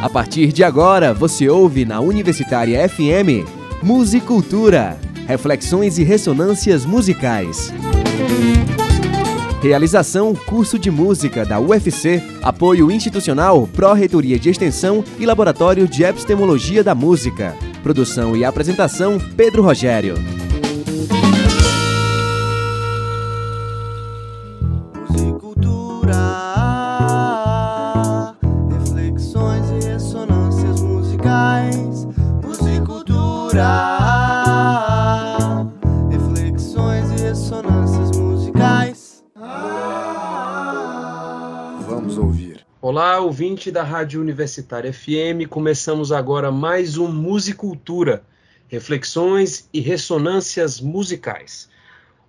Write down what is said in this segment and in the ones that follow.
A partir de agora, você ouve na Universitária FM Musicultura, reflexões e ressonâncias musicais. Realização Curso de Música da UFC, apoio institucional Pró-Reitoria de Extensão e Laboratório de Epistemologia da Música. Produção e apresentação Pedro Rogério. Ouvinte da Rádio Universitária FM. Começamos agora mais um Musicultura, reflexões e ressonâncias musicais.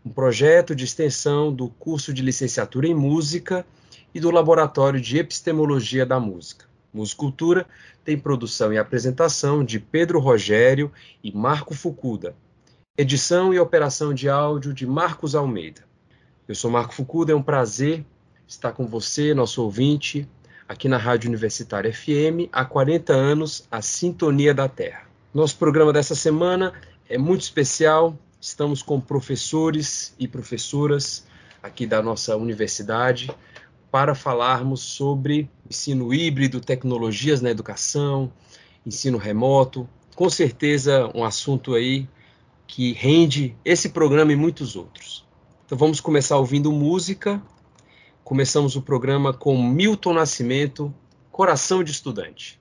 Um projeto de extensão do curso de licenciatura em música e do Laboratório de Epistemologia da Música. Musicultura tem produção e apresentação de Pedro Rogério e Marco Fucuda. Edição e operação de áudio de Marcos Almeida. Eu sou Marco Fucuda, é um prazer estar com você, nosso ouvinte, aqui na Rádio Universitária FM, há 40 anos, a Sintonia da Terra. Nosso programa dessa semana é muito especial. Estamos com professores e professoras aqui da nossa universidade para falarmos sobre ensino híbrido, tecnologias na educação, ensino remoto. Com certeza, um assunto aí que rende esse programa e muitos outros. Então vamos começar ouvindo música Começamos o programa com Milton Nascimento, Coração de Estudante.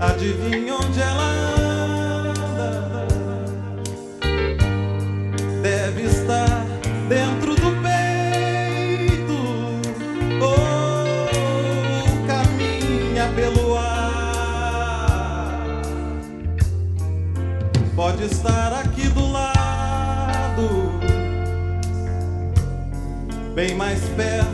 Adivinha onde ela estar aqui do lado, bem mais perto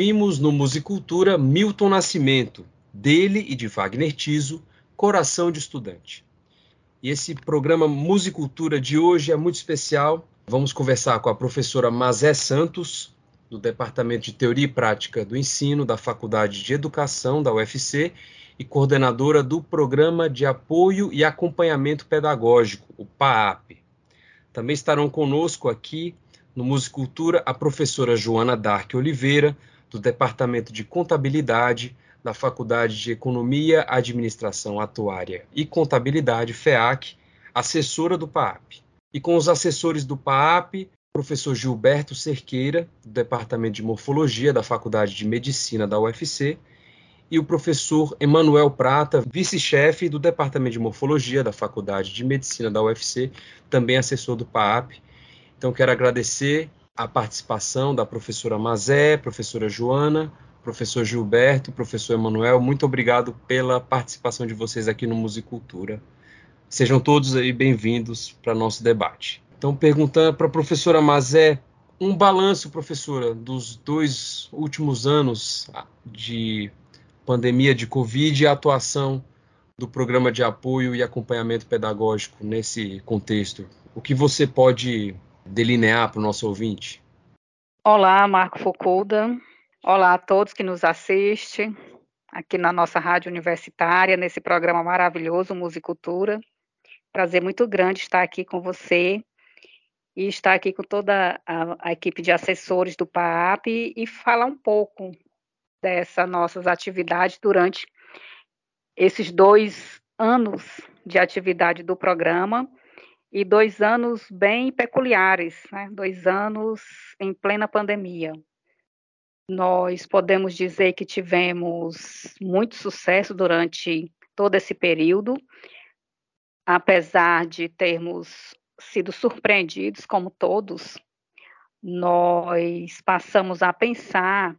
Ouvimos no Musicultura Milton Nascimento, dele e de Wagner Tiso, Coração de Estudante. E esse programa Musicultura de hoje é muito especial. Vamos conversar com a professora Mazé Santos, do Departamento de Teoria e Prática do Ensino da Faculdade de Educação da UFC e coordenadora do Programa de Apoio e Acompanhamento Pedagógico, o PAAP. Também estarão conosco aqui no Musicultura a professora Joana Dark Oliveira, do Departamento de Contabilidade da Faculdade de Economia, Administração Atuária e Contabilidade, FEAC, assessora do PAAP. E com os assessores do PAAP, professor Gilberto Cerqueira, do Departamento de Morfologia da Faculdade de Medicina da UFC, e o professor Emanuel Prata, vice-chefe do Departamento de Morfologia da Faculdade de Medicina da UFC, também assessor do PAAP. Então, quero agradecer a participação da professora Mazé, professora Joana, professor Gilberto, professor Emanuel, muito obrigado pela participação de vocês aqui no Musicultura. Sejam todos aí bem-vindos para nosso debate. Então, perguntando para a professora Mazé, um balanço, professora, dos dois últimos anos de pandemia de Covid e a atuação do programa de apoio e acompanhamento pedagógico nesse contexto. O que você pode delinear para o nosso ouvinte? Olá, Marco Foucaulda. Olá a todos que nos assistem aqui na nossa rádio universitária, nesse programa maravilhoso, Musicultura. Prazer muito grande estar aqui com você e estar aqui com toda a, a equipe de assessores do PAP e, e falar um pouco dessas nossas atividades durante esses dois anos de atividade do programa e dois anos bem peculiares, né? dois anos em plena pandemia. Nós podemos dizer que tivemos muito sucesso durante todo esse período, apesar de termos sido surpreendidos, como todos, nós passamos a pensar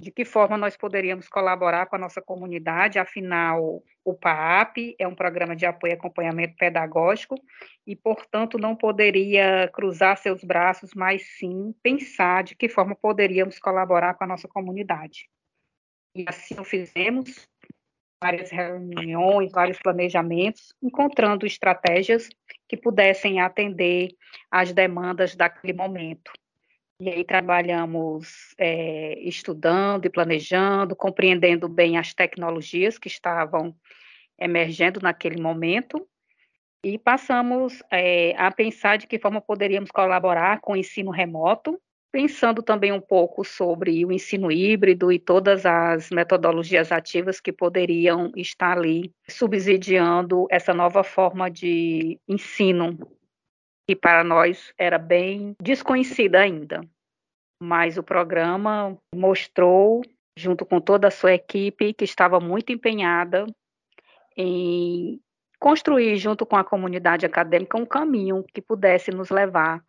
de que forma nós poderíamos colaborar com a nossa comunidade, afinal, o PAAP é um programa de apoio e acompanhamento pedagógico e, portanto, não poderia cruzar seus braços, mas sim pensar de que forma poderíamos colaborar com a nossa comunidade. E assim o fizemos, várias reuniões, vários planejamentos, encontrando estratégias que pudessem atender às demandas daquele momento. E aí trabalhamos é, estudando e planejando, compreendendo bem as tecnologias que estavam emergendo naquele momento e passamos é, a pensar de que forma poderíamos colaborar com o ensino remoto, pensando também um pouco sobre o ensino híbrido e todas as metodologias ativas que poderiam estar ali subsidiando essa nova forma de ensino que para nós era bem desconhecida ainda. Mas o programa mostrou, junto com toda a sua equipe, que estava muito empenhada em construir, junto com a comunidade acadêmica, um caminho que pudesse nos levar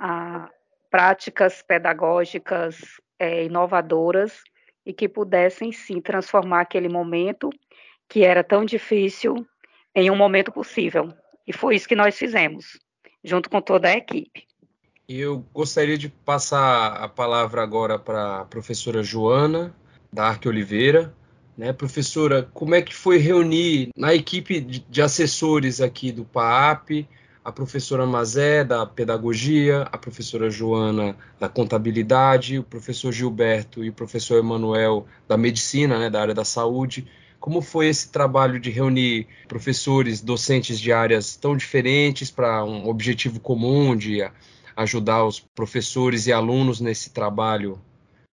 a práticas pedagógicas é, inovadoras e que pudessem, sim, transformar aquele momento que era tão difícil em um momento possível. E foi isso que nós fizemos junto com toda a equipe. Eu gostaria de passar a palavra agora para a professora Joana da Arque Oliveira. Né, professora, como é que foi reunir na equipe de assessores aqui do PAAP, a professora Mazé da Pedagogia, a professora Joana da Contabilidade, o professor Gilberto e o professor Emanuel da Medicina, né, da área da saúde, como foi esse trabalho de reunir professores, docentes de áreas tão diferentes para um objetivo comum de ajudar os professores e alunos nesse trabalho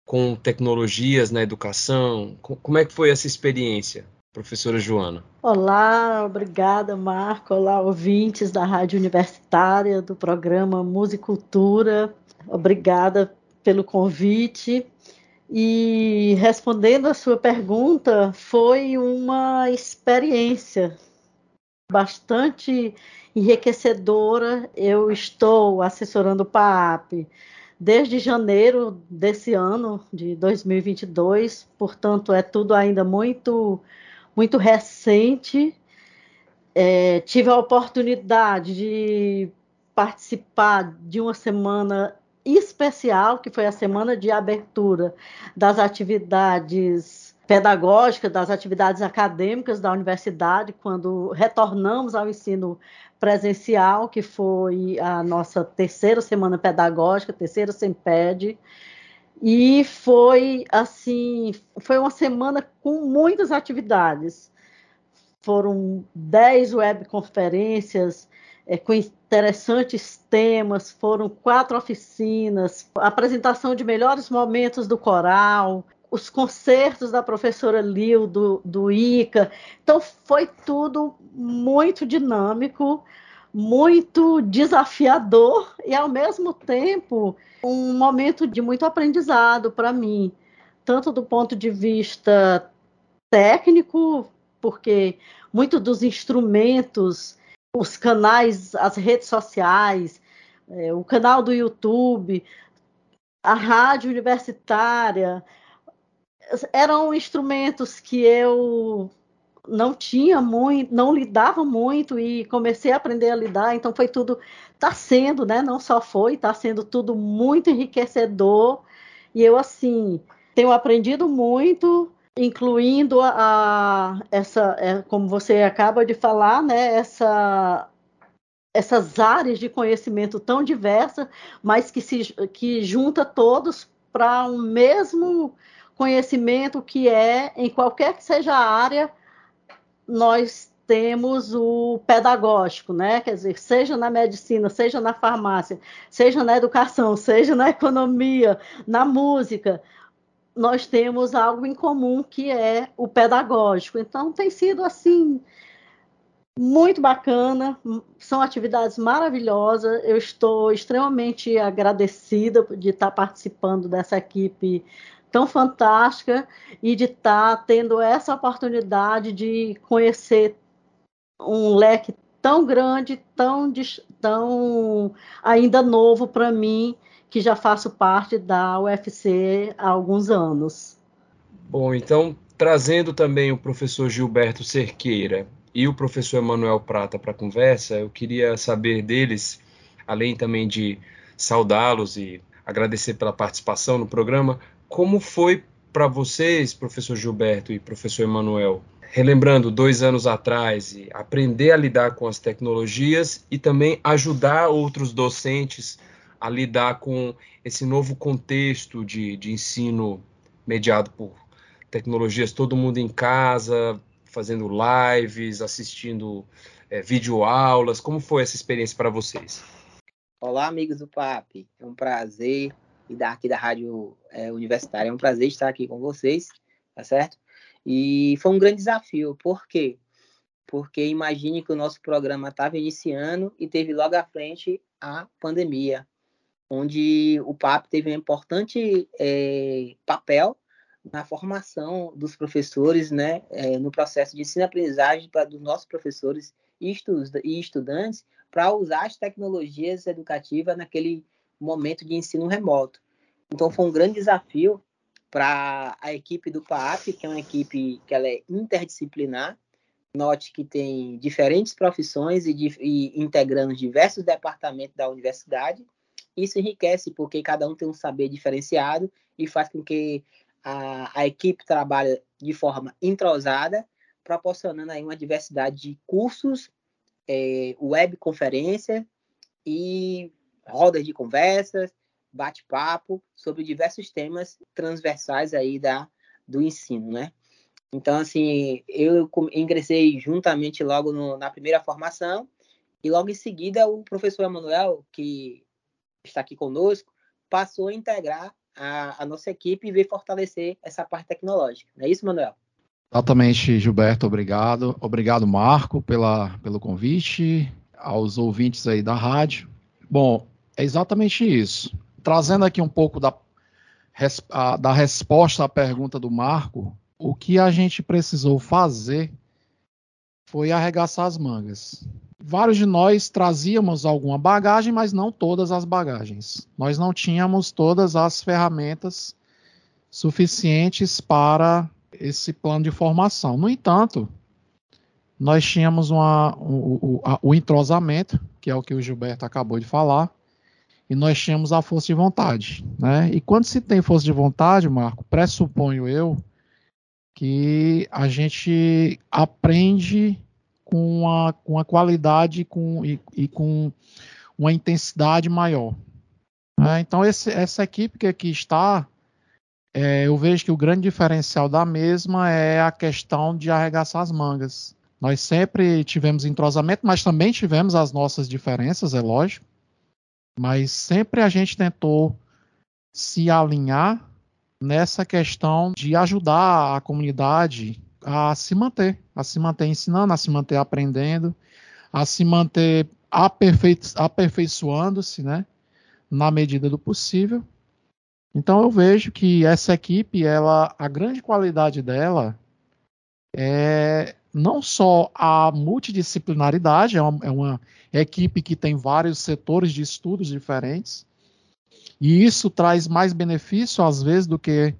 com tecnologias na educação? Como é que foi essa experiência, professora Joana? Olá, obrigada, Marco. Olá, ouvintes da Rádio Universitária, do programa Musicultura. Obrigada pelo convite. E respondendo a sua pergunta, foi uma experiência bastante enriquecedora. Eu estou assessorando o PAAP desde janeiro desse ano, de 2022, portanto, é tudo ainda muito, muito recente. É, tive a oportunidade de participar de uma semana especial, que foi a semana de abertura das atividades pedagógicas, das atividades acadêmicas da universidade, quando retornamos ao ensino presencial, que foi a nossa terceira semana pedagógica, terceira SEMPED, e foi assim, foi uma semana com muitas atividades. Foram dez webconferências é, com interessantes temas, foram quatro oficinas, apresentação de melhores momentos do coral, os concertos da professora Lil, do, do ICA. Então, foi tudo muito dinâmico, muito desafiador e, ao mesmo tempo, um momento de muito aprendizado para mim, tanto do ponto de vista técnico, porque muitos dos instrumentos, os canais, as redes sociais, é, o canal do YouTube, a rádio universitária, eram instrumentos que eu não tinha muito, não lidava muito e comecei a aprender a lidar, então foi tudo, está sendo, né? Não só foi, está sendo tudo muito enriquecedor e eu assim tenho aprendido muito, incluindo a, a essa, é, como você acaba de falar, né? Essa essas áreas de conhecimento tão diversas, mas que se que junta todos para um mesmo conhecimento que é em qualquer que seja a área nós temos o pedagógico, né? Quer dizer, seja na medicina, seja na farmácia, seja na educação, seja na economia, na música, nós temos algo em comum que é o pedagógico. Então tem sido assim muito bacana, são atividades maravilhosas. Eu estou extremamente agradecida de estar participando dessa equipe tão fantástica e de estar tá tendo essa oportunidade de conhecer um leque tão grande, tão, tão ainda novo para mim, que já faço parte da UFC há alguns anos. Bom, então, trazendo também o professor Gilberto Cerqueira e o professor Emanuel Prata para a conversa, eu queria saber deles, além também de saudá-los e agradecer pela participação no programa, como foi para vocês, professor Gilberto e professor Emanuel, relembrando dois anos atrás, e aprender a lidar com as tecnologias e também ajudar outros docentes a lidar com esse novo contexto de, de ensino mediado por tecnologias, todo mundo em casa, fazendo lives, assistindo é, videoaulas. Como foi essa experiência para vocês? Olá, amigos do PAP. É um prazer e da, aqui da Rádio é, Universitária. É um prazer estar aqui com vocês, tá certo? E foi um grande desafio. Por quê? Porque imagine que o nosso programa estava iniciando e teve logo à frente a pandemia, onde o PAP teve um importante é, papel na formação dos professores, né, é, no processo de ensino-aprendizagem dos nossos professores e, e estudantes para usar as tecnologias educativas naquele momento de ensino remoto. Então foi um grande desafio para a equipe do PAP, que é uma equipe que ela é interdisciplinar. Note que tem diferentes profissões e, e integrando diversos departamentos da universidade. Isso enriquece porque cada um tem um saber diferenciado e faz com que a, a equipe trabalhe de forma entrosada, proporcionando aí uma diversidade de cursos, é, webconferência e rodas de conversas, bate-papo sobre diversos temas transversais aí da, do ensino, né? Então, assim, eu ingressei juntamente logo no, na primeira formação e logo em seguida o professor Emanuel, que está aqui conosco, passou a integrar a, a nossa equipe e veio fortalecer essa parte tecnológica. Não é isso, Manuel? Exatamente, Gilberto, obrigado. Obrigado, Marco, pela, pelo convite, aos ouvintes aí da rádio. Bom, é exatamente isso. Trazendo aqui um pouco da, da resposta à pergunta do Marco, o que a gente precisou fazer foi arregaçar as mangas. Vários de nós trazíamos alguma bagagem, mas não todas as bagagens. Nós não tínhamos todas as ferramentas suficientes para esse plano de formação. No entanto, nós tínhamos uma, o, o, o entrosamento, que é o que o Gilberto acabou de falar, e nós tínhamos a força de vontade. Né? E quando se tem força de vontade, Marco, pressuponho eu que a gente aprende com uma, com uma qualidade com, e, e com uma intensidade maior. Né? Então, esse, essa equipe que aqui está, é, eu vejo que o grande diferencial da mesma é a questão de arregaçar as mangas. Nós sempre tivemos entrosamento, mas também tivemos as nossas diferenças, é lógico. Mas sempre a gente tentou se alinhar nessa questão de ajudar a comunidade a se manter, a se manter ensinando, a se manter aprendendo, a se manter aperfei aperfeiçoando-se, né, na medida do possível. Então eu vejo que essa equipe, ela, a grande qualidade dela é não só a multidisciplinaridade, é uma, é uma equipe que tem vários setores de estudos diferentes, e isso traz mais benefício, às vezes, do que,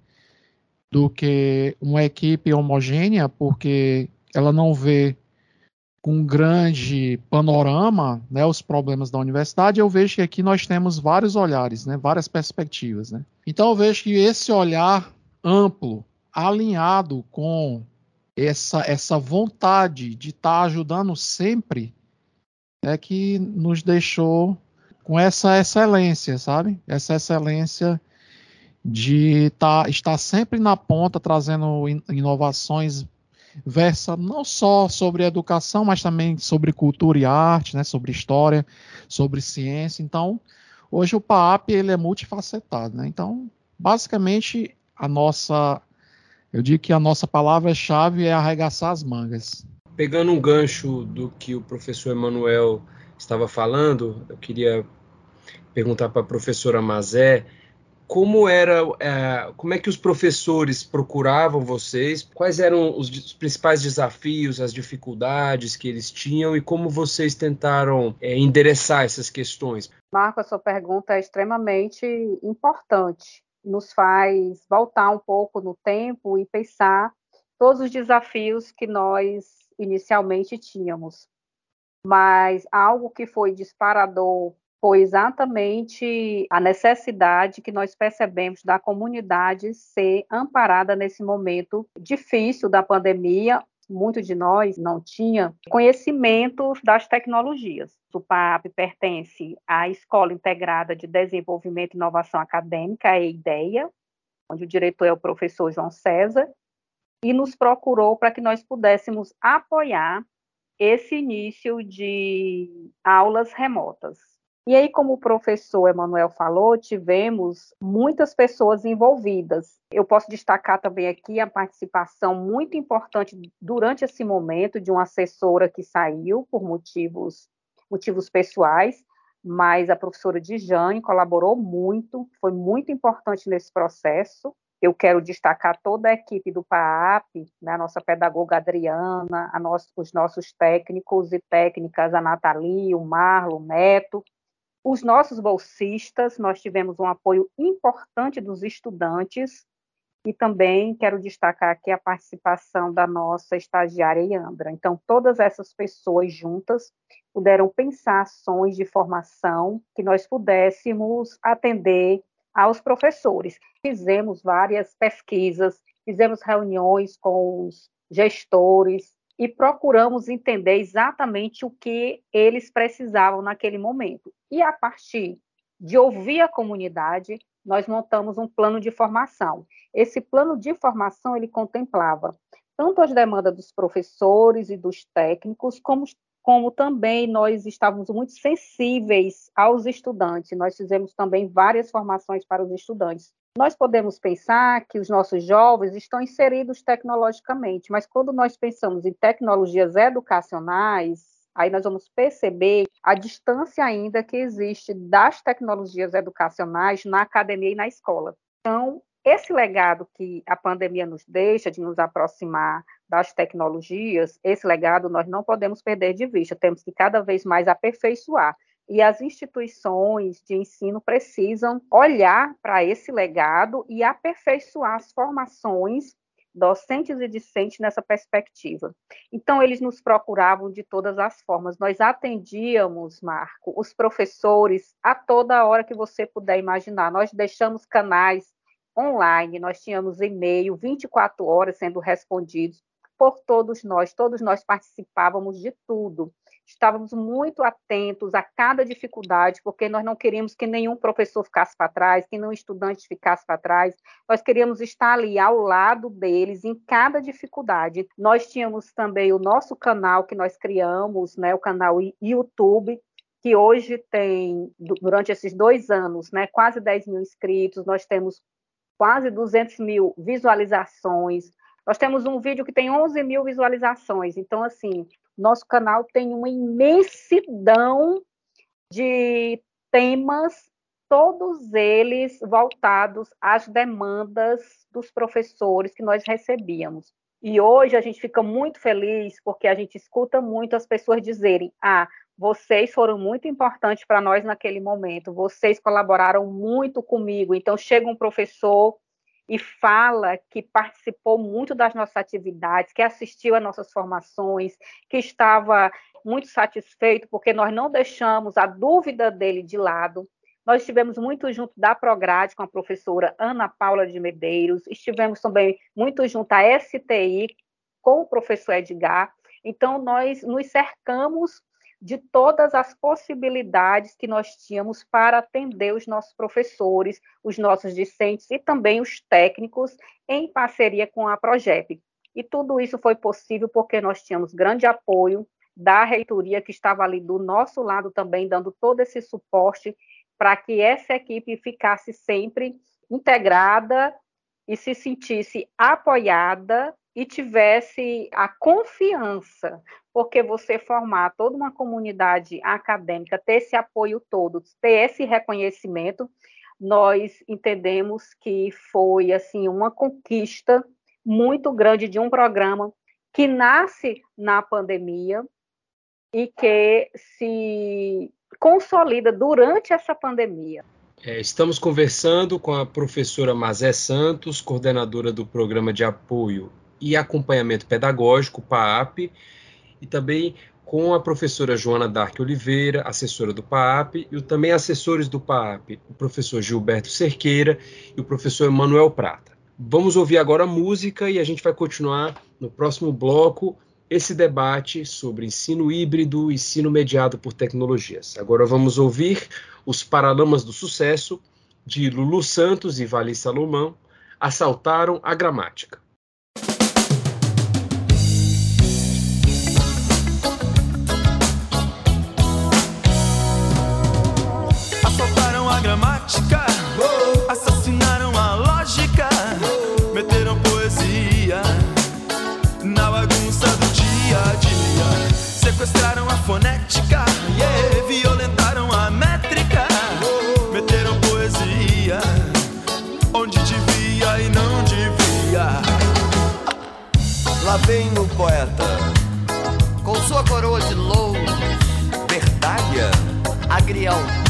do que uma equipe homogênea, porque ela não vê com um grande panorama né, os problemas da universidade. Eu vejo que aqui nós temos vários olhares, né, várias perspectivas. Né? Então, eu vejo que esse olhar amplo, alinhado com essa, essa vontade de estar tá ajudando sempre, é que nos deixou com essa excelência, sabe? Essa excelência de tá, estar sempre na ponta, trazendo inovações versa não só sobre educação, mas também sobre cultura e arte, né, sobre história, sobre ciência. Então, hoje o PAP ele é multifacetado, né? Então, basicamente a nossa eu digo que a nossa palavra-chave é arregaçar as mangas. Pegando um gancho do que o professor Emanuel estava falando, eu queria perguntar para a professora Mazé como era, é, como é que os professores procuravam vocês, quais eram os, os, principais desafios, as dificuldades que eles tinham e como vocês tentaram é, endereçar essas questões. Marco, a sua pergunta é extremamente importante, nos faz voltar um pouco no tempo e pensar todos os desafios que nós inicialmente tínhamos. Mas algo que foi disparador foi exatamente a necessidade que nós percebemos da comunidade ser amparada nesse momento difícil da pandemia. Muitos de nós não tinha conhecimento das tecnologias. O PAP pertence à Escola Integrada de Desenvolvimento e Inovação Acadêmica, a EIDEA, onde o diretor é o professor João César, e nos procurou para que nós pudéssemos apoiar esse início de aulas remotas. E aí, como o professor Emanuel falou, tivemos muitas pessoas envolvidas. Eu posso destacar também aqui a participação muito importante durante esse momento de uma assessora que saiu por motivos, motivos pessoais, mas a professora Dijane colaborou muito, foi muito importante nesse processo. Eu quero destacar toda a equipe do PAAP, né, a nossa pedagoga Adriana, nosso, os nossos técnicos e técnicas, a Nathalie, o Marlon, o Neto, os nossos bolsistas, nós tivemos um apoio importante dos estudantes e também quero destacar aqui a participação da nossa estagiária Iandra. Então, todas essas pessoas juntas puderam pensar ações de formação que nós pudéssemos atender aos professores. Fizemos várias pesquisas, fizemos reuniões com os gestores, e procuramos entender exatamente o que eles precisavam naquele momento. E a partir de ouvir a comunidade, nós montamos um plano de formação. Esse plano de formação ele contemplava tanto as demandas dos professores e dos técnicos, como, como também nós estávamos muito sensíveis aos estudantes. Nós fizemos também várias formações para os estudantes, nós podemos pensar que os nossos jovens estão inseridos tecnologicamente, mas quando nós pensamos em tecnologias educacionais, aí nós vamos perceber a distância ainda que existe das tecnologias educacionais na academia e na escola. Então, esse legado que a pandemia nos deixa de nos aproximar das tecnologias, esse legado nós não podemos perder de vista, temos que cada vez mais aperfeiçoar e as instituições de ensino precisam olhar para esse legado e aperfeiçoar as formações docentes e discentes nessa perspectiva. Então, eles nos procuravam de todas as formas. Nós atendíamos, Marco, os professores a toda hora que você puder imaginar. Nós deixamos canais online, nós tínhamos e-mail 24 horas sendo respondidos por todos nós, todos nós participávamos de tudo. Estávamos muito atentos a cada dificuldade, porque nós não queríamos que nenhum professor ficasse para trás, que nenhum estudante ficasse para trás. Nós queríamos estar ali ao lado deles em cada dificuldade. Nós tínhamos também o nosso canal que nós criamos, né, o canal YouTube, que hoje tem, durante esses dois anos, né, quase 10 mil inscritos, nós temos quase 200 mil visualizações, nós temos um vídeo que tem 11 mil visualizações. Então, assim, nosso canal tem uma imensidão de temas, todos eles voltados às demandas dos professores que nós recebíamos. E hoje a gente fica muito feliz porque a gente escuta muito as pessoas dizerem: ah, vocês foram muito importantes para nós naquele momento, vocês colaboraram muito comigo. Então, chega um professor e fala que participou muito das nossas atividades, que assistiu às nossas formações, que estava muito satisfeito porque nós não deixamos a dúvida dele de lado. Nós estivemos muito junto da Prograde com a professora Ana Paula de Medeiros, estivemos também muito junto à STI com o professor Edgar. Então, nós nos cercamos de todas as possibilidades que nós tínhamos para atender os nossos professores, os nossos discentes e também os técnicos em parceria com a Progep. E tudo isso foi possível porque nós tínhamos grande apoio da reitoria que estava ali do nosso lado também dando todo esse suporte para que essa equipe ficasse sempre integrada e se sentisse apoiada e tivesse a confiança, porque você formar toda uma comunidade acadêmica, ter esse apoio todo, ter esse reconhecimento, nós entendemos que foi assim uma conquista muito grande de um programa que nasce na pandemia e que se consolida durante essa pandemia. É, estamos conversando com a professora Mazé Santos, coordenadora do Programa de Apoio e Acompanhamento Pedagógico, PAAP, e também com a professora Joana Dark Oliveira, assessora do PAAP, e também assessores do PAAP, o professor Gilberto Cerqueira e o professor Emanuel Prata. Vamos ouvir agora a música e a gente vai continuar no próximo bloco esse debate sobre ensino híbrido e ensino mediado por tecnologias. Agora vamos ouvir os Paralamas do Sucesso, de Lulu Santos e Vali Salomão, assaltaram a gramática.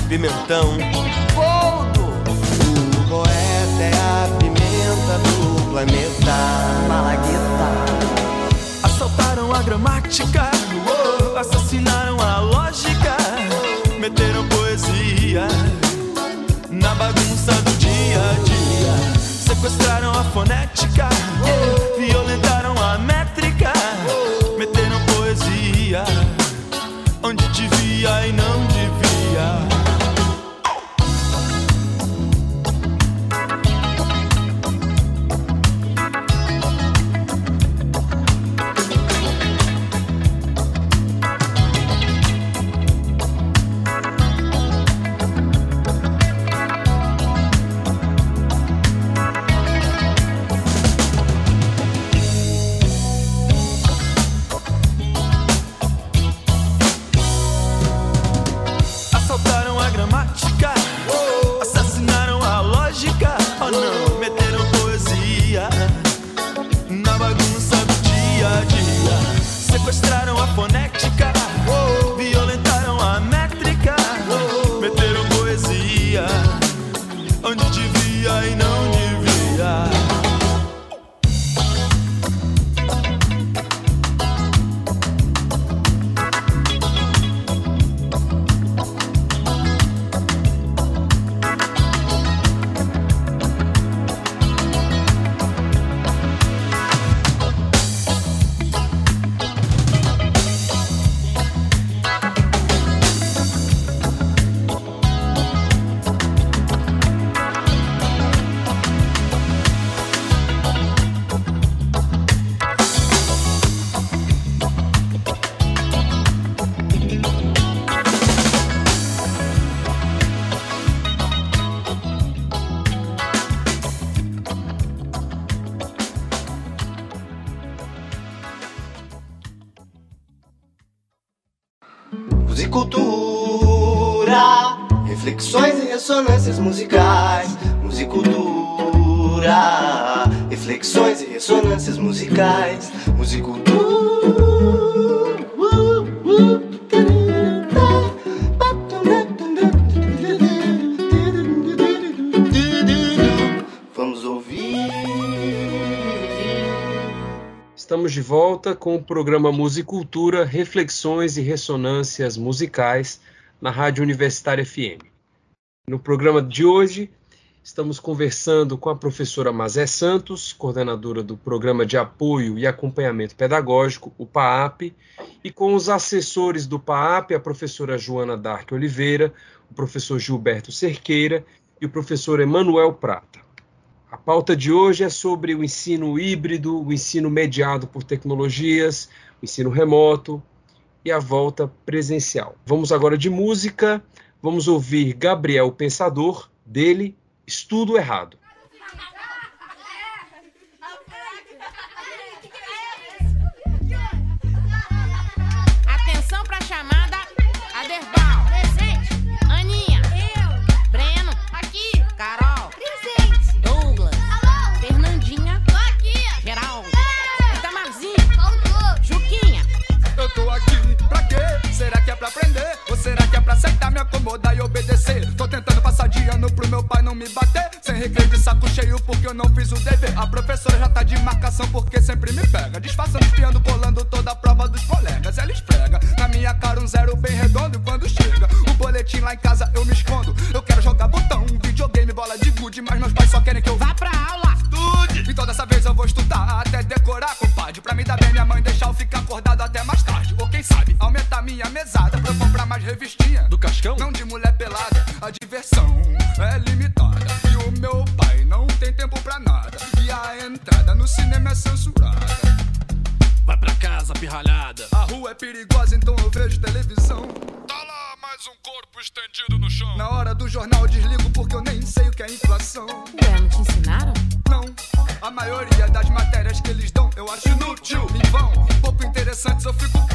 Pimentão. O poeta é a pimenta do planeta. Malagueta. Assaltaram a gramática, assassinaram a lógica, meteram poesia na bagunça do dia a dia. Sequestraram a fonética, com o programa Musicultura, Reflexões e Ressonâncias Musicais na Rádio Universitária FM. No programa de hoje, estamos conversando com a professora Mazé Santos, coordenadora do Programa de Apoio e Acompanhamento Pedagógico, o PAAP, e com os assessores do PAAP, a professora Joana Dark Oliveira, o professor Gilberto Cerqueira e o professor Emanuel Prata. A pauta de hoje é sobre o ensino híbrido, o ensino mediado por tecnologias, o ensino remoto e a volta presencial. Vamos agora de música, vamos ouvir Gabriel Pensador, dele Estudo Errado. moda e obedecer. Tô tentando passar de ano pro meu pai não me bater. Sem recreio de saco cheio porque eu não fiz o dever. A professora já tá de marcação porque sempre me pega. Disfarçando, espiando, colando toda a prova dos colegas. Ela esfrega na minha cara um zero bem redondo. E quando chega o boletim lá em casa eu me escondo. Eu quero jogar botão, videogame, bola de gude. Mas meus pais só querem que eu vá pra aula. estudar. E toda essa vez eu vou estudar até decorar, compadre. Pra me dar bem, minha mãe deixar eu ficar acordado até mais tarde. Ou quem sabe aumentar minha mesada pra eu comprar mais revistinha diversão é limitada e o meu pai não tem tempo pra nada. E a entrada no cinema é censurada. Vai pra casa, pirralhada. A rua é perigosa, então eu vejo televisão. Tá lá mais um corpo estendido no chão. Na hora do jornal desligo porque eu nem sei o que é inflação. Ué, não te ensinaram? Não. A maioria das matérias que eles dão eu acho inútil, em vão. Pouco interessantes eu fico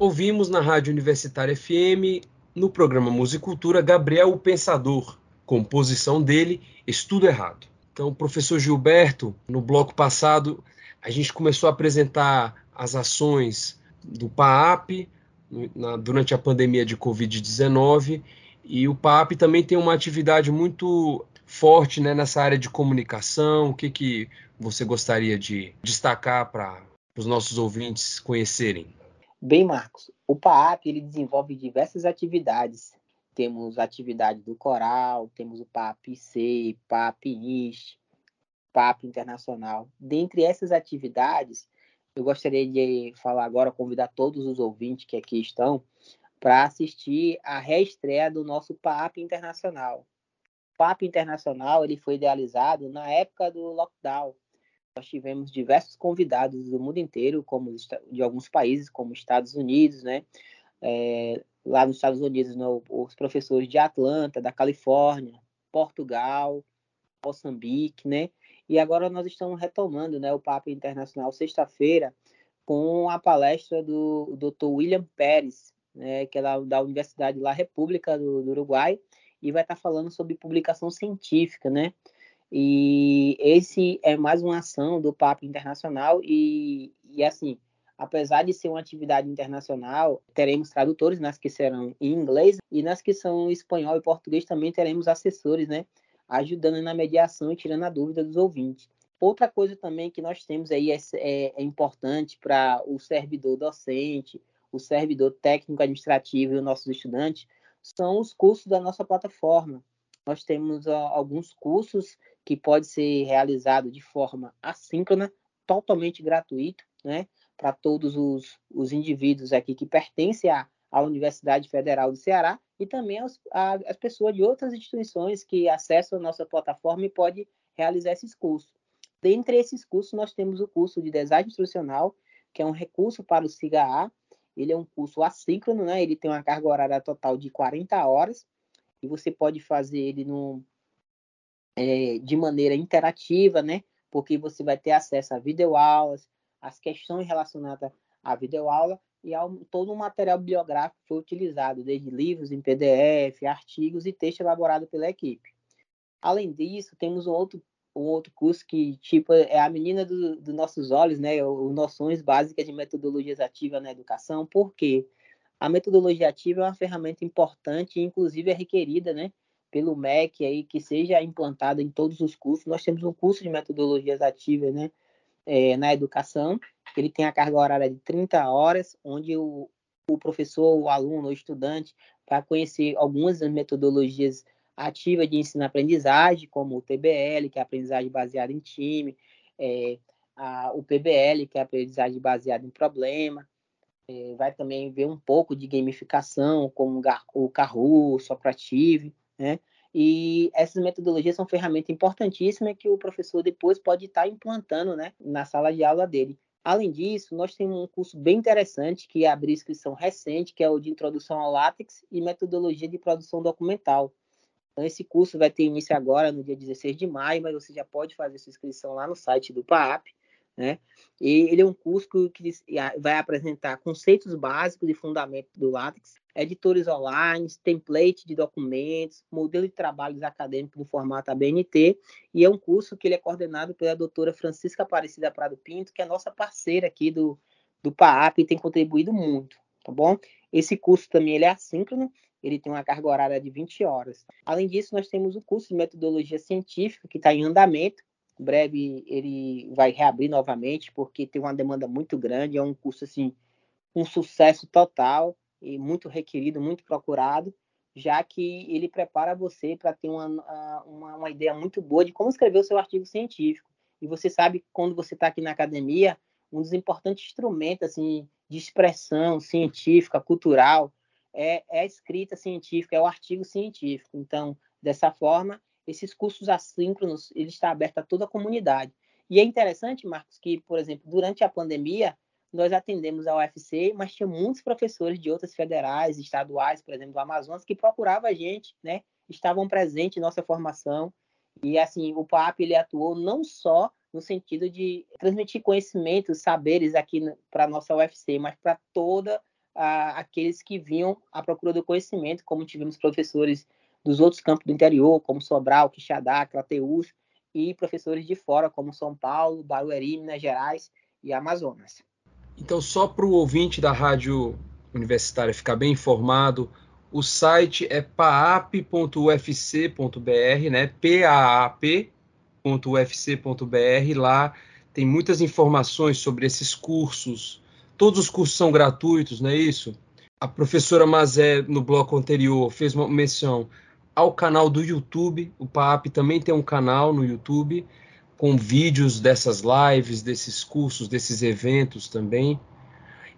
Ouvimos na Rádio Universitária FM, no programa Musicultura, Gabriel o Pensador, composição dele, Estudo Errado. Então, professor Gilberto, no bloco passado, a gente começou a apresentar as ações do PAAP na, durante a pandemia de Covid-19 e o PAAP também tem uma atividade muito forte né, nessa área de comunicação. O que, que você gostaria de destacar para os nossos ouvintes conhecerem? Bem, Marcos, o PAAP ele desenvolve diversas atividades. Temos atividade do coral, temos o PAAP-C, PAAP-IST, PAAP Internacional. Dentre essas atividades, eu gostaria de falar agora, convidar todos os ouvintes que aqui estão para assistir a reestreia do nosso PAAP Internacional. O PAAP Internacional ele foi idealizado na época do lockdown, nós tivemos diversos convidados do mundo inteiro, como de alguns países, como Estados Unidos, né? É, lá nos Estados Unidos, no, os professores de Atlanta, da Califórnia, Portugal, Moçambique, né? E agora nós estamos retomando, né, o Papo Internacional sexta-feira com a palestra do, Dr. William Pérez, né, que é da, da Universidade La República do, do Uruguai, e vai estar falando sobre publicação científica, né? E esse é mais uma ação do Papo Internacional e, e assim, apesar de ser uma atividade internacional, teremos tradutores nas que serão em inglês e nas que são espanhol e português também teremos assessores, né, ajudando na mediação e tirando a dúvida dos ouvintes. Outra coisa também que nós temos aí é, é, é importante para o servidor docente, o servidor técnico administrativo e os nossos estudantes são os cursos da nossa plataforma. Nós temos alguns cursos que pode ser realizado de forma assíncrona, totalmente gratuito, né, para todos os, os indivíduos aqui que pertencem à, à Universidade Federal do Ceará e também aos, a, as pessoas de outras instituições que acessam a nossa plataforma e podem realizar esses cursos. Dentre esses cursos, nós temos o curso de Design Instrucional, que é um recurso para o SIGA-A. Ele é um curso assíncrono, né? ele tem uma carga horária total de 40 horas, e você pode fazer ele no, é, de maneira interativa, né? Porque você vai ter acesso a videoaulas, as questões relacionadas à videoaula e ao, todo o material bibliográfico foi utilizado, desde livros em PDF, artigos e texto elaborado pela equipe. Além disso, temos um outro, um outro curso que tipo é a menina dos do nossos olhos, né? O, noções básicas de metodologias ativas na educação, porque a metodologia ativa é uma ferramenta importante inclusive é requerida, né? pelo MEC aí que seja implantado em todos os cursos. Nós temos um curso de metodologias ativas, né, é, na educação. Ele tem a carga horária de 30 horas, onde o, o professor, o aluno, o estudante vai conhecer algumas das metodologias ativas de ensino-aprendizagem, como o TBL, que é a aprendizagem baseada em time, é, a, o PBL, que é a aprendizagem baseada em problema, é, vai também ver um pouco de gamificação, como o Kahoot, Socrative, né? E essas metodologias são ferramentas importantíssimas que o professor depois pode estar implantando né, na sala de aula dele. Além disso, nós temos um curso bem interessante que abriu inscrição recente, que é o de Introdução ao Látex e Metodologia de Produção Documental. Então, esse curso vai ter início agora, no dia 16 de maio, mas você já pode fazer sua inscrição lá no site do PAAP. Né? E ele é um curso que vai apresentar conceitos básicos e fundamentos do látex, editores online, template de documentos, modelo de trabalhos acadêmicos no formato ABNT, e é um curso que ele é coordenado pela doutora Francisca Aparecida Prado Pinto, que é nossa parceira aqui do, do PAAP e tem contribuído muito, tá bom? Esse curso também ele é assíncrono, ele tem uma carga horária de 20 horas. Além disso, nós temos o curso de metodologia científica, que está em andamento, breve ele vai reabrir novamente, porque tem uma demanda muito grande, é um curso assim, um sucesso total e muito requerido, muito procurado, já que ele prepara você para ter uma, uma, uma, ideia muito boa de como escrever o seu artigo científico. E você sabe, quando você está aqui na academia, um dos importantes instrumentos assim, de expressão científica, cultural, é, é a escrita científica, é o artigo científico. Então, dessa forma, esses cursos assíncronos, ele está aberto a toda a comunidade. E é interessante, Marcos, que, por exemplo, durante a pandemia, nós atendemos a UFC, mas tinha muitos professores de outras federais, estaduais, por exemplo, do Amazonas, que procuravam a gente, né? Estavam presentes em nossa formação. E, assim, o PAP, ele atuou não só no sentido de transmitir conhecimentos, saberes aqui para a nossa UFC, mas para toda a, aqueles que vinham à procura do conhecimento, como tivemos professores dos outros campos do interior, como Sobral, Quixadá, Crateús, e professores de fora, como São Paulo, Barueri, Minas Gerais e Amazonas. Então, só para o ouvinte da rádio universitária ficar bem informado, o site é paap.ufc.br, né? paap.ufc.br. Lá tem muitas informações sobre esses cursos. Todos os cursos são gratuitos, não é isso? A professora Mazé, no bloco anterior, fez uma menção ao canal do YouTube. O PAP também tem um canal no YouTube com vídeos dessas lives, desses cursos, desses eventos também.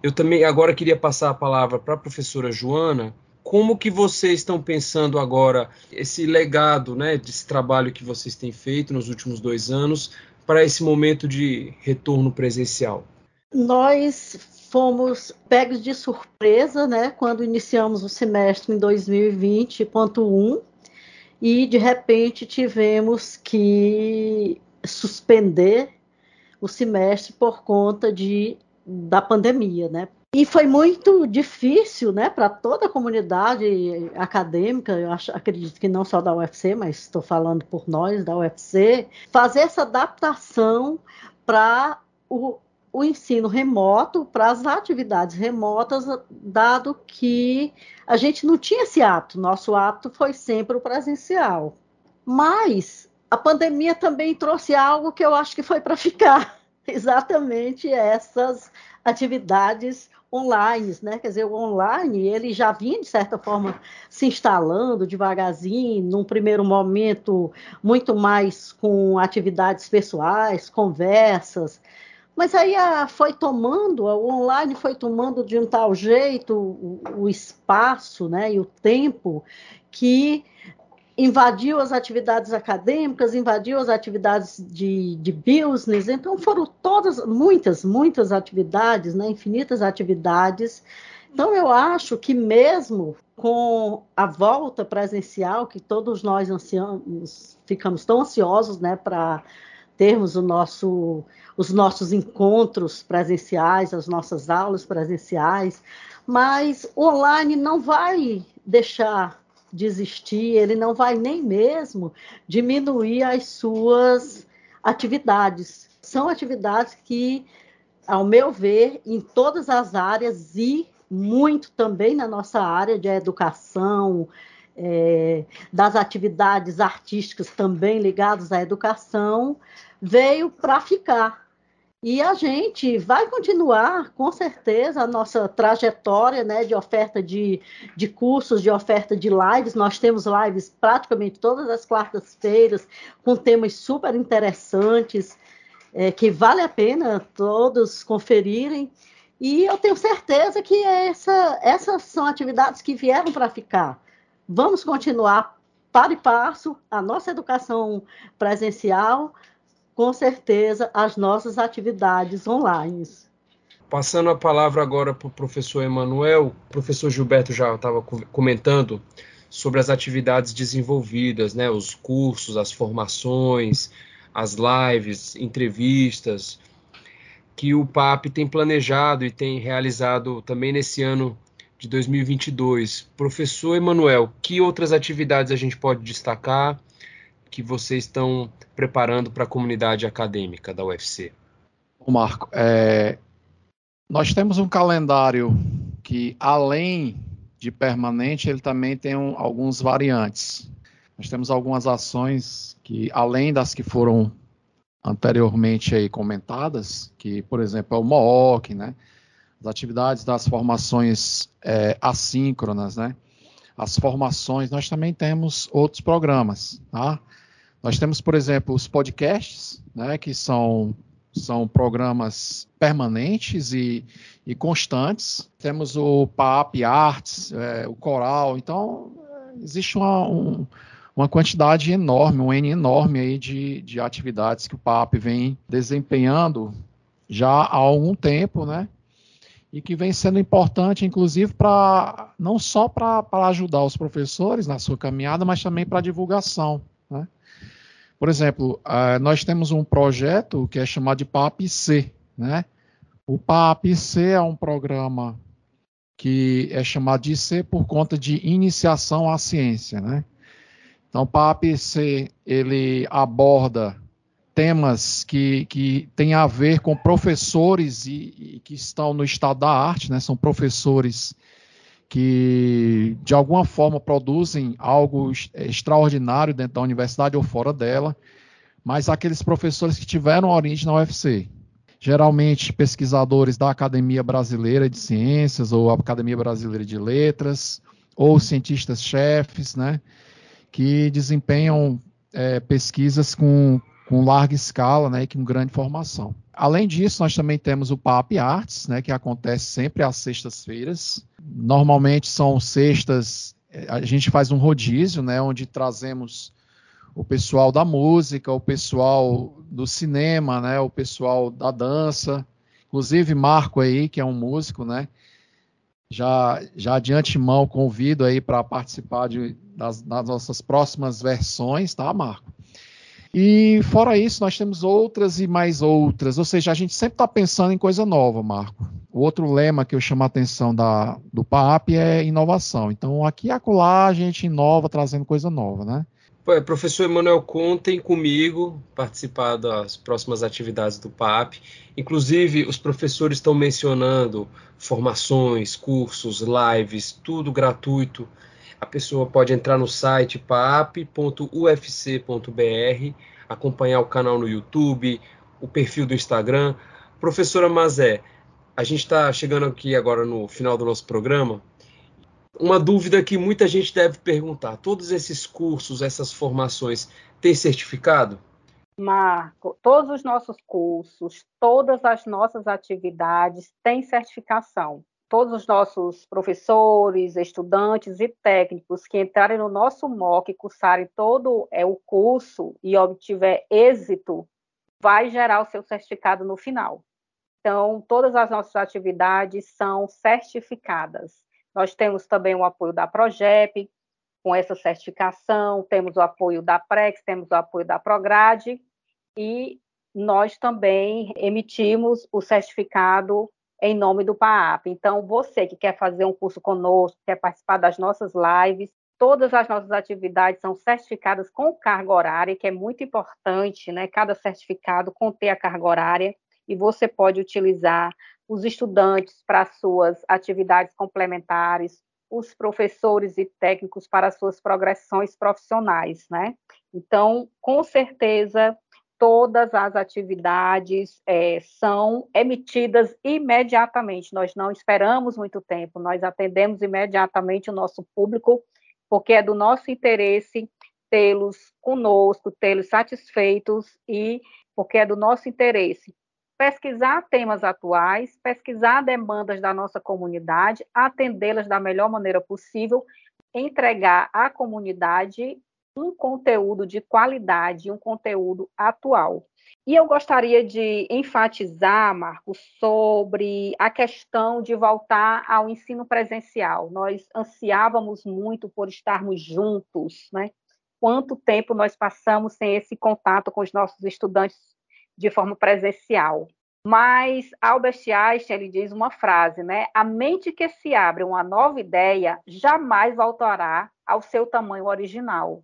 Eu também agora queria passar a palavra para a professora Joana. Como que vocês estão pensando agora esse legado, né, desse trabalho que vocês têm feito nos últimos dois anos para esse momento de retorno presencial? Nós fomos pegos de surpresa, né, quando iniciamos o semestre em 2020.1 e de repente tivemos que suspender o semestre por conta de, da pandemia, né? E foi muito difícil, né, para toda a comunidade acadêmica, eu acho, acredito que não só da UFC, mas estou falando por nós da UFC, fazer essa adaptação para o, o ensino remoto, para as atividades remotas, dado que a gente não tinha esse hábito, nosso hábito foi sempre o presencial. Mas a pandemia também trouxe algo que eu acho que foi para ficar, exatamente essas atividades online, né? Quer dizer, o online ele já vinha de certa forma se instalando devagarzinho, num primeiro momento muito mais com atividades pessoais, conversas, mas aí a, foi tomando, o online foi tomando de um tal jeito o, o espaço, né, e o tempo que invadiu as atividades acadêmicas, invadiu as atividades de, de business, então foram todas, muitas, muitas atividades, né, infinitas atividades. Então eu acho que mesmo com a volta presencial, que todos nós ansiamos, ficamos tão ansiosos, né, para termos nosso, os nossos encontros presenciais, as nossas aulas presenciais, mas o online não vai deixar desistir, ele não vai nem mesmo diminuir as suas atividades. São atividades que, ao meu ver, em todas as áreas e muito também na nossa área de educação, é, das atividades artísticas também ligadas à educação, veio para ficar. E a gente vai continuar, com certeza, a nossa trajetória né, de oferta de, de cursos, de oferta de lives. Nós temos lives praticamente todas as quartas-feiras, com temas super interessantes, é, que vale a pena todos conferirem. E eu tenho certeza que essa, essas são atividades que vieram para ficar. Vamos continuar para e passo a nossa educação presencial, com certeza, as nossas atividades online. Passando a palavra agora para o professor Emanuel, o professor Gilberto já estava comentando sobre as atividades desenvolvidas, né, os cursos, as formações, as lives, entrevistas, que o PAP tem planejado e tem realizado também nesse ano de 2022. Professor Emanuel, que outras atividades a gente pode destacar? que vocês estão preparando para a comunidade acadêmica da UFC? Marco, é, nós temos um calendário que, além de permanente, ele também tem um, alguns variantes. Nós temos algumas ações que, além das que foram anteriormente aí comentadas, que, por exemplo, é o MOOC, né? As atividades das formações é, assíncronas, né? As formações, nós também temos outros programas, tá? Nós temos, por exemplo, os podcasts, né, que são, são programas permanentes e, e constantes. Temos o PAP Arts, é, o Coral. Então, existe uma, um, uma quantidade enorme, um N enorme aí de, de atividades que o PAP vem desempenhando já há algum tempo, né? E que vem sendo importante, inclusive, para não só para ajudar os professores na sua caminhada, mas também para a divulgação. Né? Por exemplo, uh, nós temos um projeto que é chamado de PAP-C, né? O PAP-C é um programa que é chamado de IC por conta de iniciação à ciência, né? Então, o PAPC, ele aborda temas que, que têm a ver com professores e, e, que estão no estado da arte, né? São professores que, de alguma forma, produzem algo extraordinário dentro da universidade ou fora dela, mas aqueles professores que tiveram origem na UFC geralmente pesquisadores da Academia Brasileira de Ciências ou Academia Brasileira de Letras, ou cientistas-chefes, né, que desempenham é, pesquisas com, com larga escala né, e com grande formação. Além disso, nós também temos o PAP Arts, né, que acontece sempre às sextas-feiras. Normalmente são sextas, a gente faz um rodízio, né, onde trazemos o pessoal da música, o pessoal do cinema, né, o pessoal da dança, inclusive Marco aí, que é um músico, né, já, já de antemão convido aí para participar de, das, das, nossas próximas versões, tá, Marco? E fora isso, nós temos outras e mais outras, ou seja, a gente sempre está pensando em coisa nova, Marco. O outro lema que eu chamo a atenção da, do PAP é inovação. Então, aqui e acolá a gente inova trazendo coisa nova, né? Professor Emanuel, contem comigo participar das próximas atividades do PAP. Inclusive, os professores estão mencionando formações, cursos, lives, tudo gratuito. A pessoa pode entrar no site pap.ufc.br, acompanhar o canal no YouTube, o perfil do Instagram. Professora Mazé, a gente está chegando aqui agora no final do nosso programa uma dúvida que muita gente deve perguntar: todos esses cursos, essas formações, têm certificado? Marco, todos os nossos cursos, todas as nossas atividades têm certificação. Todos os nossos professores, estudantes e técnicos que entrarem no nosso MOC e cursarem todo é, o curso e obtiver êxito, vai gerar o seu certificado no final. Então, todas as nossas atividades são certificadas. Nós temos também o apoio da Progep, com essa certificação, temos o apoio da Prex, temos o apoio da Prograde, e nós também emitimos o certificado em nome do PAAP. Então, você que quer fazer um curso conosco, quer participar das nossas lives, todas as nossas atividades são certificadas com carga horária, que é muito importante, né? Cada certificado conter a carga horária, e você pode utilizar os estudantes para suas atividades complementares, os professores e técnicos para suas progressões profissionais, né? Então, com certeza, todas as atividades é, são emitidas imediatamente. Nós não esperamos muito tempo, nós atendemos imediatamente o nosso público, porque é do nosso interesse tê-los conosco, tê-los satisfeitos e porque é do nosso interesse pesquisar temas atuais, pesquisar demandas da nossa comunidade, atendê-las da melhor maneira possível, entregar à comunidade um conteúdo de qualidade, um conteúdo atual. E eu gostaria de enfatizar, Marcos, sobre a questão de voltar ao ensino presencial. Nós ansiávamos muito por estarmos juntos, né? Quanto tempo nós passamos sem esse contato com os nossos estudantes de forma presencial. Mas Albert Einstein ele diz uma frase, né? A mente que se abre a uma nova ideia jamais voltará ao seu tamanho original.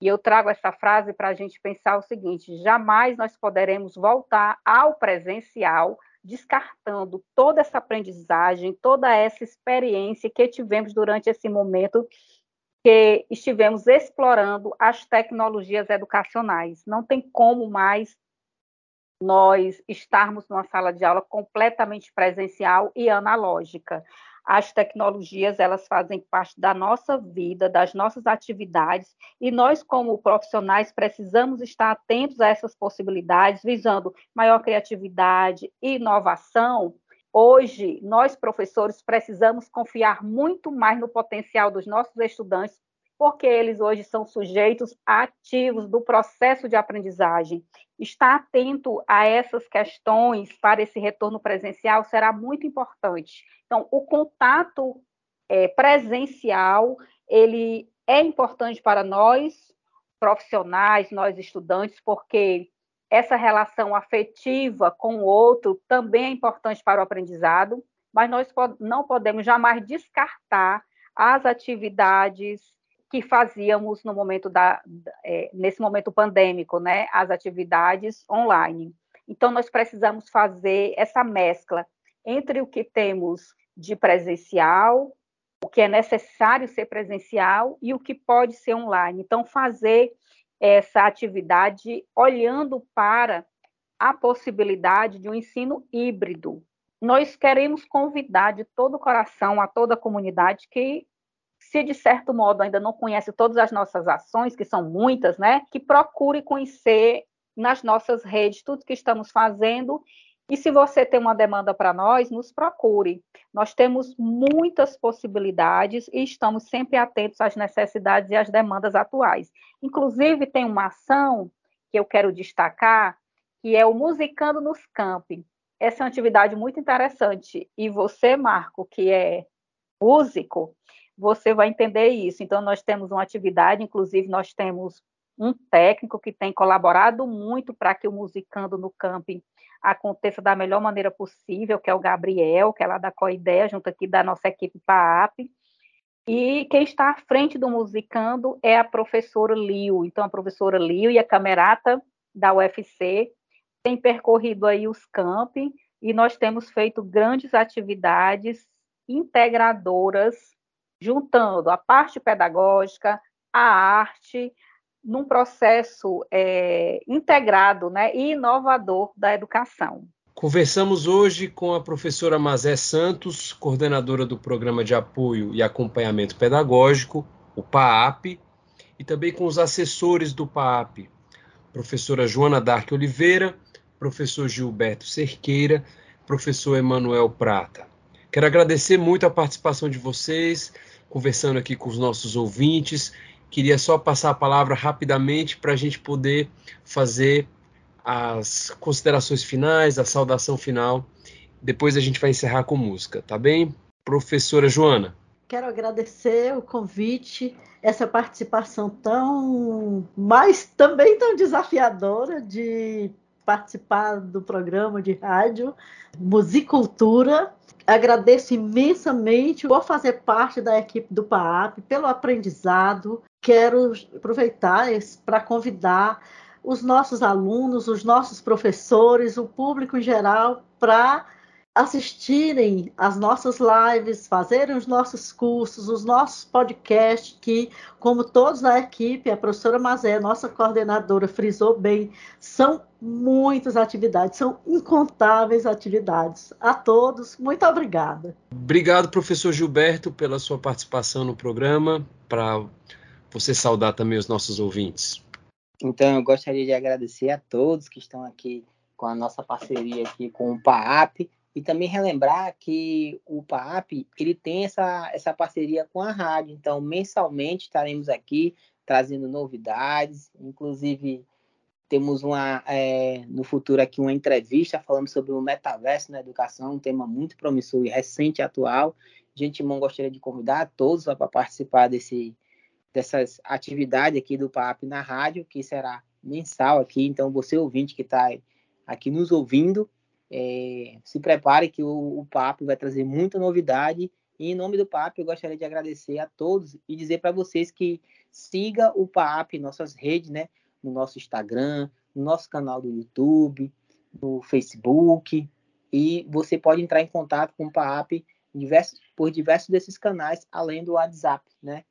E eu trago essa frase para a gente pensar o seguinte: jamais nós poderemos voltar ao presencial descartando toda essa aprendizagem, toda essa experiência que tivemos durante esse momento que estivemos explorando as tecnologias educacionais. Não tem como mais nós estarmos numa sala de aula completamente presencial e analógica. As tecnologias, elas fazem parte da nossa vida, das nossas atividades, e nós, como profissionais, precisamos estar atentos a essas possibilidades, visando maior criatividade e inovação. Hoje, nós, professores, precisamos confiar muito mais no potencial dos nossos estudantes porque eles hoje são sujeitos ativos do processo de aprendizagem. Estar atento a essas questões para esse retorno presencial será muito importante. Então, o contato é, presencial ele é importante para nós profissionais, nós estudantes, porque essa relação afetiva com o outro também é importante para o aprendizado. mas nós não podemos jamais descartar as atividades que fazíamos no momento da, é, nesse momento pandêmico, né, as atividades online. Então, nós precisamos fazer essa mescla entre o que temos de presencial, o que é necessário ser presencial e o que pode ser online. Então, fazer essa atividade olhando para a possibilidade de um ensino híbrido. Nós queremos convidar de todo o coração a toda a comunidade que se de certo modo ainda não conhece todas as nossas ações, que são muitas, né, que procure conhecer nas nossas redes tudo que estamos fazendo. E se você tem uma demanda para nós, nos procure. Nós temos muitas possibilidades e estamos sempre atentos às necessidades e às demandas atuais. Inclusive, tem uma ação que eu quero destacar, que é o Musicando nos Campi. Essa é uma atividade muito interessante. E você, Marco, que é músico, você vai entender isso. Então, nós temos uma atividade, inclusive, nós temos um técnico que tem colaborado muito para que o Musicando no Camping aconteça da melhor maneira possível, que é o Gabriel, que é lá da Coideia, junto aqui da nossa equipe PAAP. E quem está à frente do Musicando é a professora Liu. Então, a professora Liu e a camerata da UFC têm percorrido aí os camping e nós temos feito grandes atividades integradoras juntando a parte pedagógica, a arte, num processo é, integrado né, e inovador da educação. Conversamos hoje com a professora Mazé Santos, coordenadora do Programa de Apoio e Acompanhamento Pedagógico, o PAAP, e também com os assessores do PAAP, professora Joana Dark Oliveira, professor Gilberto Cerqueira, professor Emanuel Prata. Quero agradecer muito a participação de vocês, conversando aqui com os nossos ouvintes. Queria só passar a palavra rapidamente para a gente poder fazer as considerações finais, a saudação final. Depois a gente vai encerrar com música, tá bem? Professora Joana. Quero agradecer o convite, essa participação tão, mas também tão desafiadora de participar do programa de rádio Musicultura Agradeço imensamente por fazer parte da equipe do PAAP, pelo aprendizado. Quero aproveitar para convidar os nossos alunos, os nossos professores, o público em geral, para assistirem às nossas lives, fazerem os nossos cursos, os nossos podcasts, que, como todos da equipe, a professora Mazé, nossa coordenadora, frisou bem, são muitas atividades, são incontáveis atividades. A todos, muito obrigada. Obrigado, professor Gilberto, pela sua participação no programa, para você saudar também os nossos ouvintes. Então, eu gostaria de agradecer a todos que estão aqui com a nossa parceria aqui com o PAAP, e também relembrar que o PAP ele tem essa, essa parceria com a rádio, então mensalmente estaremos aqui trazendo novidades, inclusive temos uma é, no futuro aqui uma entrevista falando sobre o metaverso na educação, um tema muito promissor e recente e atual. Gente, irmão, gostaria de convidar todos para participar desse, dessas atividades aqui do PAP na rádio, que será mensal aqui. Então, você ouvinte que está aqui nos ouvindo, é, se prepare que o, o Papo vai trazer muita novidade. E em nome do Papo, eu gostaria de agradecer a todos e dizer para vocês que siga o PAP, nossas redes, né? No nosso Instagram, no nosso canal do YouTube, no Facebook. E você pode entrar em contato com o PAP diversos, por diversos desses canais, além do WhatsApp, né?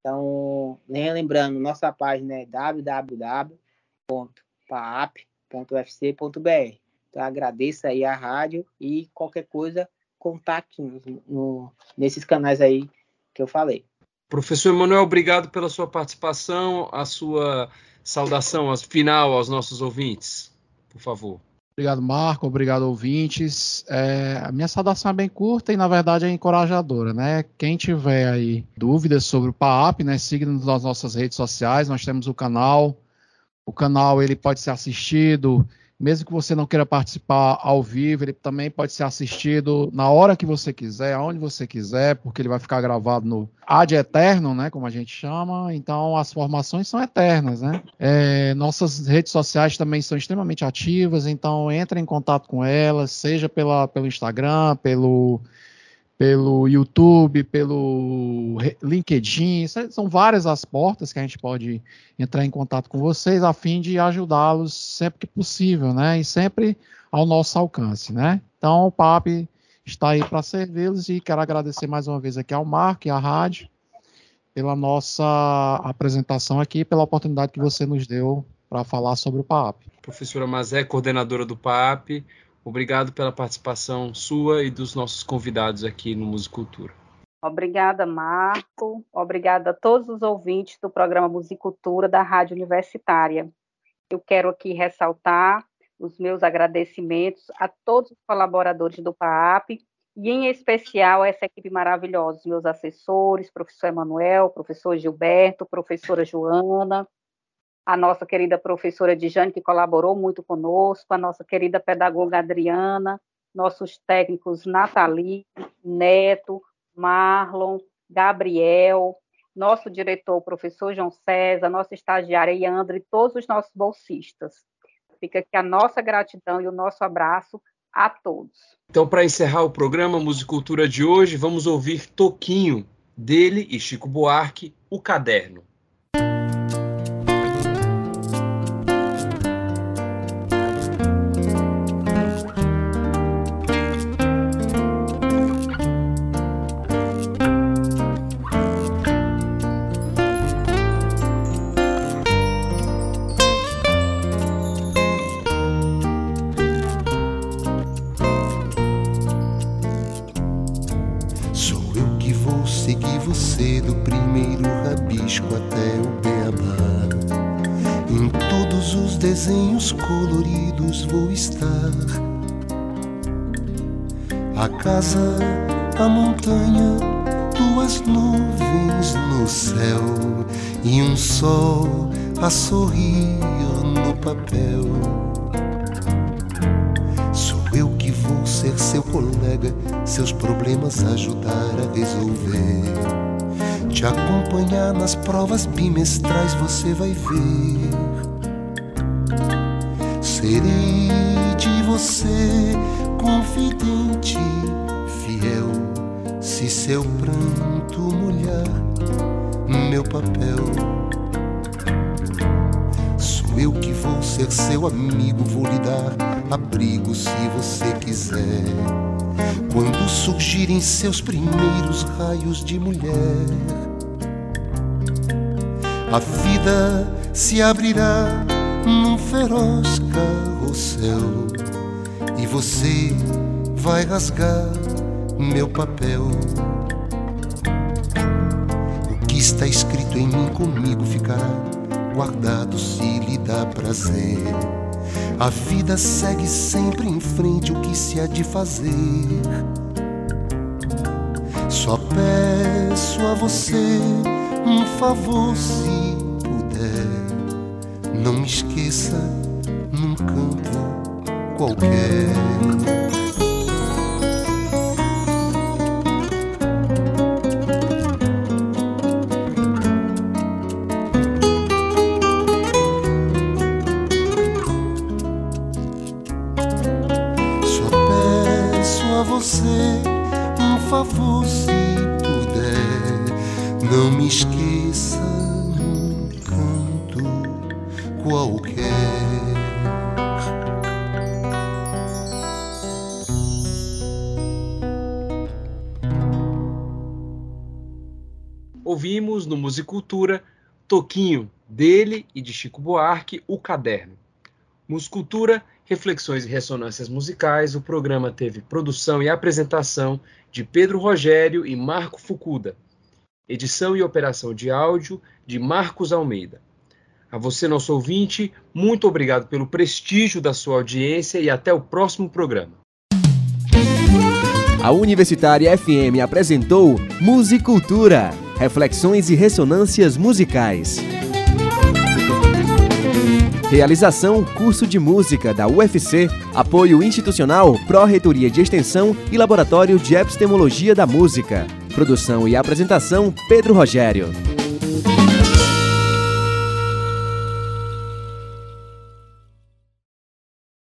Então, lembrando, nossa página é www.paap.ufc.br. Então, agradeço aí a rádio e qualquer coisa, contate-nos no, nesses canais aí que eu falei. Professor Emanuel, obrigado pela sua participação, a sua saudação final aos nossos ouvintes, por favor. Obrigado, Marco. Obrigado, ouvintes. É, a minha saudação é bem curta e, na verdade, é encorajadora, né? Quem tiver aí dúvidas sobre o PAAP, né? Siga-nos nas nossas redes sociais. Nós temos o canal. O canal ele pode ser assistido Mesmo que você não queira participar ao vivo, ele também pode ser assistido na hora que você quiser, aonde você quiser, porque ele vai ficar gravado no ad eterno, né, como a gente chama. Então, as formações são eternas, né? É, nossas redes sociais também são extremamente ativas, então entre em contato com elas, seja pela, pelo Instagram, pelo pelo YouTube, pelo LinkedIn, são várias as portas que a gente pode entrar em contato com vocês a fim de ajudá-los sempre que possível, né? E sempre ao nosso alcance, né? Então o PAP está aí para servi-los e quero agradecer mais uma vez aqui ao Marco e à rádio pela nossa apresentação aqui, pela oportunidade que você nos deu para falar sobre o PAP. Professora Mazé, coordenadora do PAP, Obrigado pela participação sua e dos nossos convidados aqui no Musicultura. Obrigada, Marco. Obrigada a todos os ouvintes do programa Musicultura da Rádio Universitária. Eu quero aqui ressaltar os meus agradecimentos a todos os colaboradores do PAP e, em especial, a essa equipe maravilhosa, os meus assessores, professor Emanuel, professor Gilberto, professora Joana, a nossa querida professora Dijane, que colaborou muito conosco, a nossa querida pedagoga Adriana, nossos técnicos Nathalie, Neto, Marlon, Gabriel, nosso diretor, professor João César, nossa estagiária Yandra e todos os nossos bolsistas. Fica aqui a nossa gratidão e o nosso abraço a todos. Então, para encerrar o programa Musicultura de hoje, vamos ouvir Toquinho, dele e Chico Buarque, O Caderno. A casa, a montanha, duas nuvens no céu e um sol a sorrir no papel. Sou eu que vou ser seu colega, seus problemas ajudar a resolver. Te acompanhar nas provas bimestrais, você vai ver Serei de você confidente, fiel, se seu pranto molhar meu papel. Sou eu que vou ser seu amigo, vou lhe dar abrigo se você quiser. Quando surgirem seus primeiros raios de mulher, a vida se abrirá num feroz carrossel você vai rasgar meu papel. O que está escrito em mim comigo ficará guardado se lhe dá prazer. A vida segue sempre em frente, o que se há de fazer? Só peço a você um favor se não me esqueça num canto qualquer. Ouvimos no Musicultura Toquinho, dele e de Chico Buarque, O Caderno. Musicultura, reflexões e ressonâncias musicais, o programa teve produção e apresentação de Pedro Rogério e Marco Fucuda. Edição e operação de áudio de Marcos Almeida. A você, nosso ouvinte, muito obrigado pelo prestígio da sua audiência e até o próximo programa. A Universitária FM apresentou Musicultura, reflexões e ressonâncias musicais. Realização Curso de Música da UFC, apoio institucional Pró-Reitoria de Extensão e Laboratório de Epistemologia da Música. Produção e apresentação Pedro Rogério.